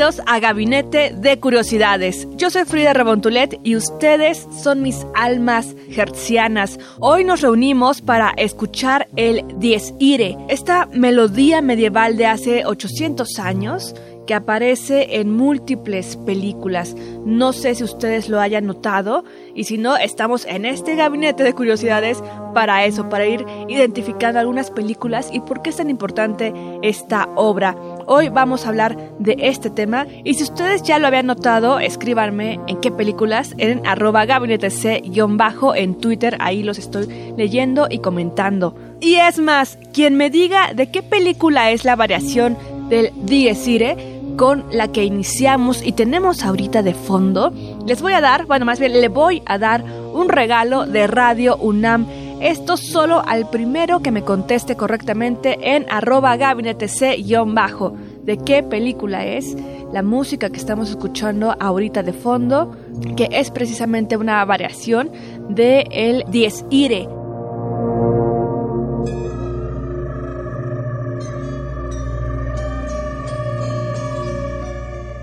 Bienvenidos a Gabinete de Curiosidades. Yo soy Frida Rebontulet y ustedes son mis almas hertzianas. Hoy nos reunimos para escuchar el Dies Irae, esta melodía medieval de hace 800 años que aparece en múltiples películas. No sé si ustedes lo hayan notado y si no, estamos en este gabinete de curiosidades para eso, para ir identificando algunas películas y por qué es tan importante esta obra. Hoy vamos a hablar de este tema y si ustedes ya lo habían notado, escríbanme en qué películas en arroba gabinete C-bajo en Twitter, ahí los estoy leyendo y comentando. Y es más, quien me diga de qué película es la variación del Dies Irae, con la que iniciamos y tenemos ahorita de fondo, les voy a dar, bueno, más bien le voy a dar un regalo de Radio UNAM. Esto solo al primero que me conteste correctamente en arroba gabinete C-bajo. ¿De qué película es? La música que estamos escuchando ahorita de fondo, que es precisamente una variación de el Dies Irae.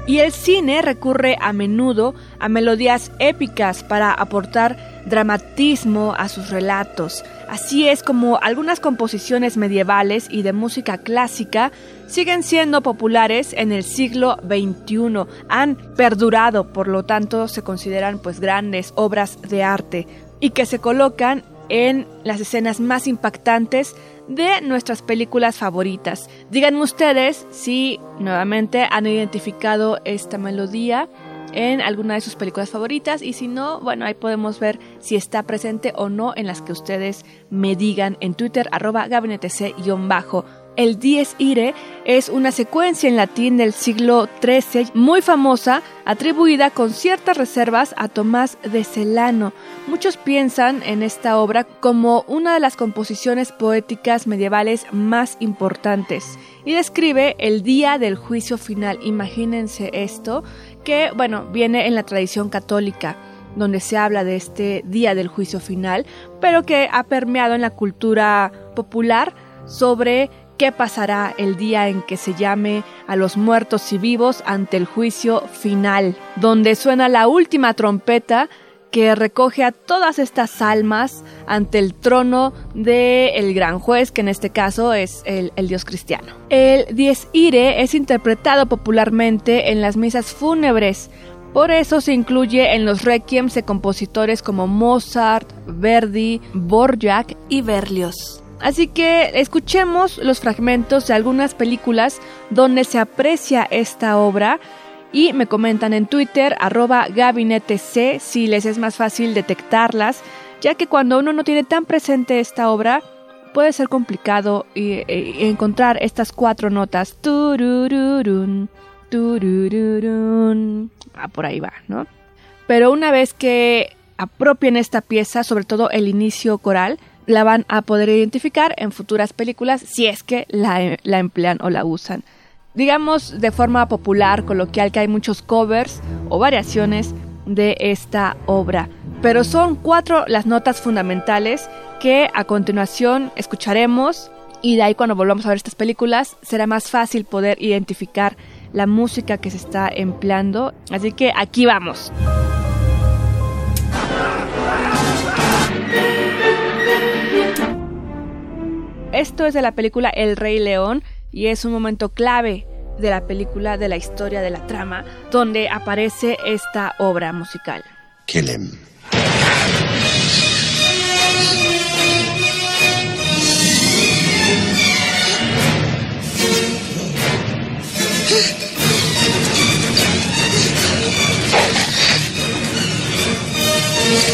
Y el cine recurre a menudo a melodías épicas para aportar dramatismo a sus relatos. Así es como algunas composiciones medievales y de música clásica siguen siendo populares en el siglo XXI. Han perdurado, por lo tanto se consideran pues grandes obras de arte y que se colocan en las escenas más impactantes de nuestras películas favoritas. Díganme ustedes si nuevamente han identificado esta melodía en alguna de sus películas favoritas y si no, bueno, ahí podemos ver si está presente o no en las que ustedes me digan en Twitter arroba gabinete C-bajo. El Dies Irae es una secuencia en latín del siglo XIII muy famosa, atribuida con ciertas reservas a Tomás de Celano. Muchos piensan en esta obra como una de las composiciones poéticas medievales más importantes y describe el día del juicio final. Imagínense esto, que bueno, viene en la tradición católica donde se habla de este día del juicio final, pero que ha permeado en la cultura popular sobre qué pasará el día en que se llame a los muertos y vivos ante el juicio final, donde suena la última trompeta que recoge a todas estas almas ante el trono del el gran juez, que en este caso es el, dios cristiano. El Dies Irae es interpretado popularmente en las misas fúnebres, por eso se incluye en los requiems de compositores como Mozart, Verdi, Borjak y Berlioz. Así que escuchemos los fragmentos de algunas películas donde se aprecia esta obra y me comentan en Twitter arroba gabinete C si les es más fácil detectarlas, ya que cuando uno no tiene tan presente esta obra puede ser complicado y encontrar estas cuatro notas. Turururun, turururun. Ah, por ahí va, ¿no? Pero una vez que apropien esta pieza, sobre todo el inicio coral, la van a poder identificar en futuras películas si es que la, emplean o la usan. Digamos de forma popular, coloquial, que hay muchos covers o variaciones de esta obra. Pero son cuatro las notas fundamentales que a continuación escucharemos y de ahí cuando volvamos a ver estas películas será más fácil poder identificar la música que se está empleando. Así que aquí vamos. Esto es de la película El Rey León y es un momento clave de la película, de la historia, de la trama, donde aparece esta obra musical. Kill him.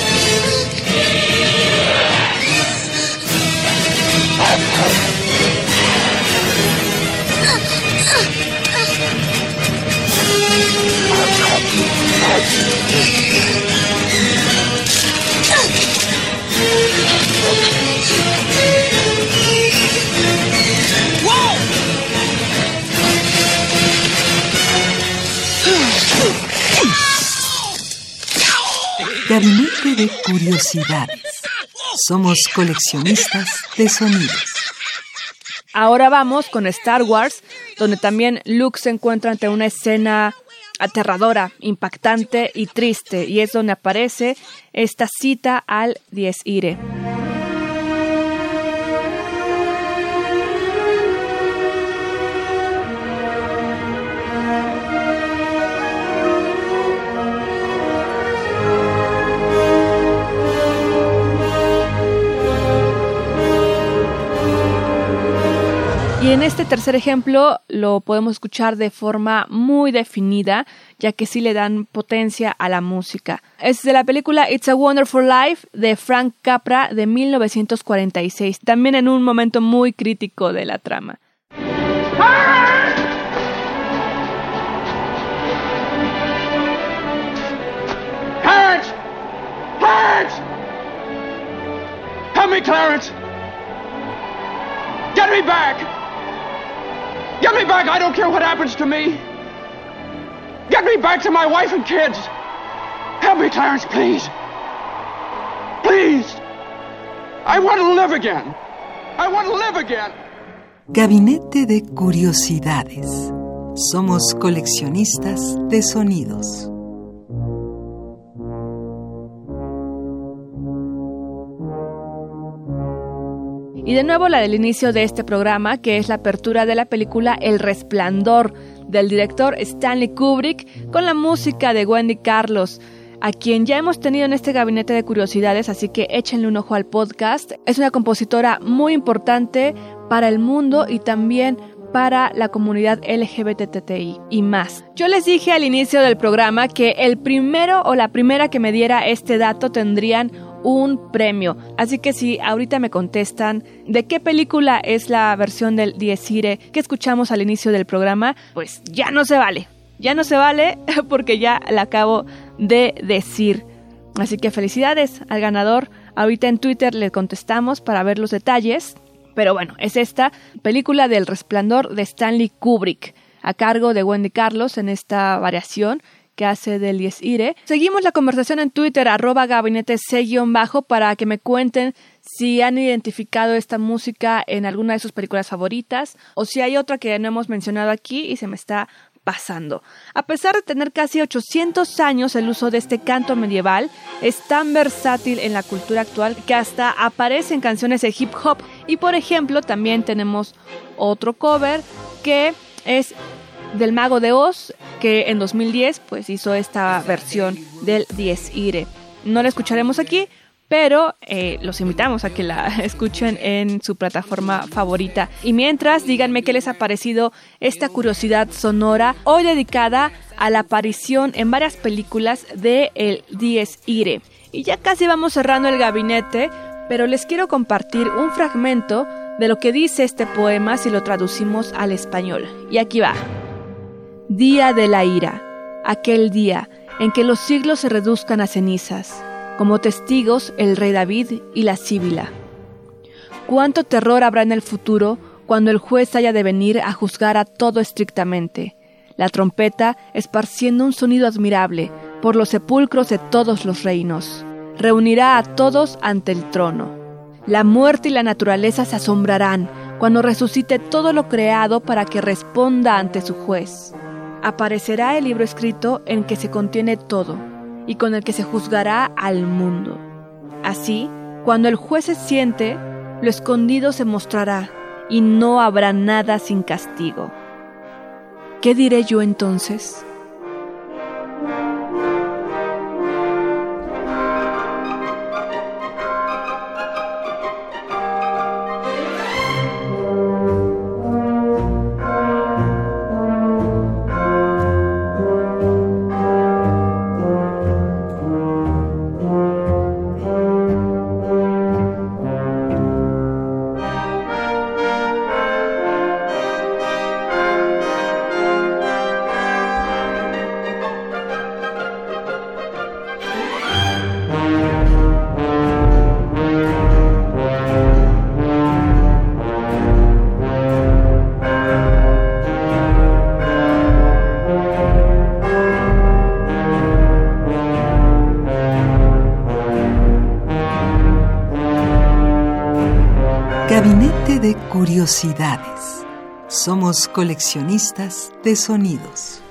De Curiosidades. Somos coleccionistas de sonidos. Ahora vamos con Star Wars, donde también Luke se encuentra ante una escena aterradora, impactante y triste, y es donde aparece esta cita al Dies Irae. Este tercer ejemplo lo podemos escuchar de forma muy definida, ya que sí le dan potencia a la música. Es de la película It's a Wonderful Life de Frank Capra de 1946, también en un momento muy crítico de la trama. Clarence! Get me back! Get me back! I don't care what happens to me! Get me back to my wife and kids! Help me, Clarence, please! Please! I want to live again! I want to live again! Gabinete de Curiosidades. Somos coleccionistas de sonidos. Y de nuevo la del inicio de este programa, que es la apertura de la película El Resplandor, del director Stanley Kubrick, con la música de Wendy Carlos, a quien ya hemos tenido en este gabinete de curiosidades, así que échenle un ojo al podcast. Es una compositora muy importante para el mundo y también para la comunidad LGBTTI y más. Yo les dije al inicio del programa que el primero o la primera que me diera este dato tendrían un premio. Así que si ahorita me contestan de qué película es la versión del Dies Irae que escuchamos al inicio del programa, pues ya no se vale. Ya no se vale porque ya la acabo de decir. Así que felicidades al ganador. Ahorita en Twitter le contestamos para ver los detalles. Pero bueno, es esta película del resplandor de Stanley Kubrick, a cargo de Wendy Carlos en esta variación que hace del Irae. Seguimos la conversación en Twitter, arroba gabinete C-bajo, para que me cuenten si han identificado esta música en alguna de sus películas favoritas o si hay otra que no hemos mencionado aquí y se me está pasando. A pesar de tener casi 800 años el uso de este canto medieval, es tan versátil en la cultura actual que hasta aparece en canciones de hip hop. Y por ejemplo, también tenemos otro cover que es del Mago de Oz, que en 2010 pues hizo esta versión del Dies Irae. No la escucharemos aquí, pero eh, los invitamos a que la escuchen en su plataforma favorita. Y mientras, díganme qué les ha parecido esta curiosidad sonora, hoy dedicada a la aparición en varias películas de El Dies Irae. Y ya casi vamos cerrando el gabinete, pero les quiero compartir un fragmento de lo que dice este poema si lo traducimos al español. Y aquí va. Día de la ira, aquel día en que los siglos se reduzcan a cenizas, como testigos el rey David y la síbila. Cuánto terror habrá en el futuro cuando el juez haya de venir a juzgar a todo estrictamente, la trompeta esparciendo un sonido admirable por los sepulcros de todos los reinos. Reunirá a todos ante el trono. La muerte y la naturaleza se asombrarán cuando resucite todo lo creado para que responda ante su juez aparecerá el libro escrito en que se contiene todo y con el que se juzgará al mundo. Así, cuando el juez se siente, lo escondido se mostrará y no habrá nada sin castigo. ¿Qué diré yo entonces? De Curiosidades. Somos coleccionistas de sonidos.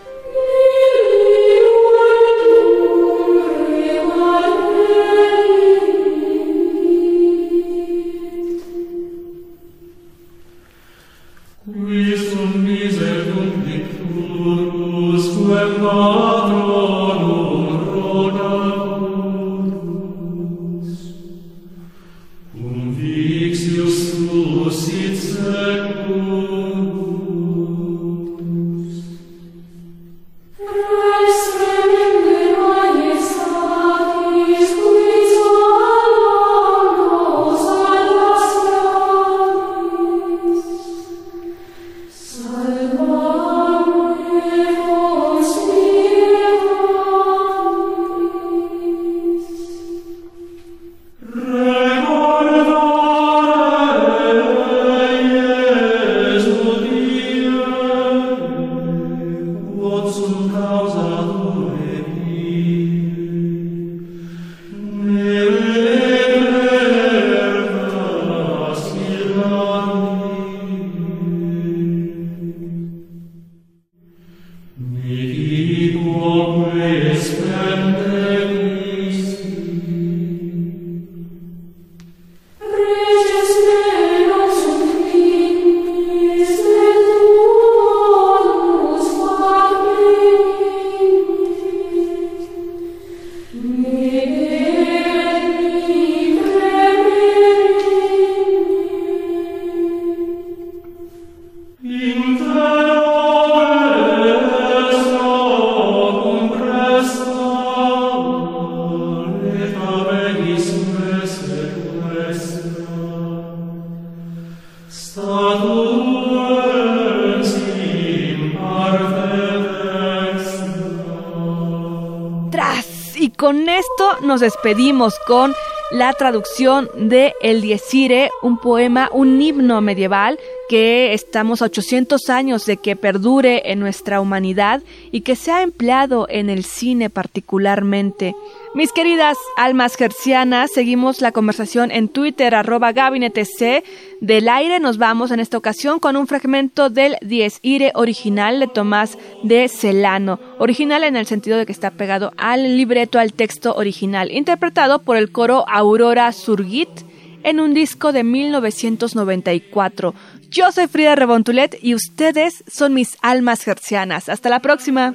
Nos despedimos con la traducción de El Diezire, un poema, un himno medieval que estamos a 800 años de que perdure en nuestra humanidad y que se ha empleado en el cine particularmente. Mis queridas almas gercianas, seguimos la conversación en Twitter, arroba gabinetec. Del aire nos vamos en esta ocasión con un fragmento del Dies Ire original de Tomás de Celano. Original en el sentido de que está pegado al libreto, al texto original, interpretado por el coro Aurora Surgit en un disco de 1994. Yo soy Frida Rebontulet y ustedes son mis almas gercianas. Hasta la próxima.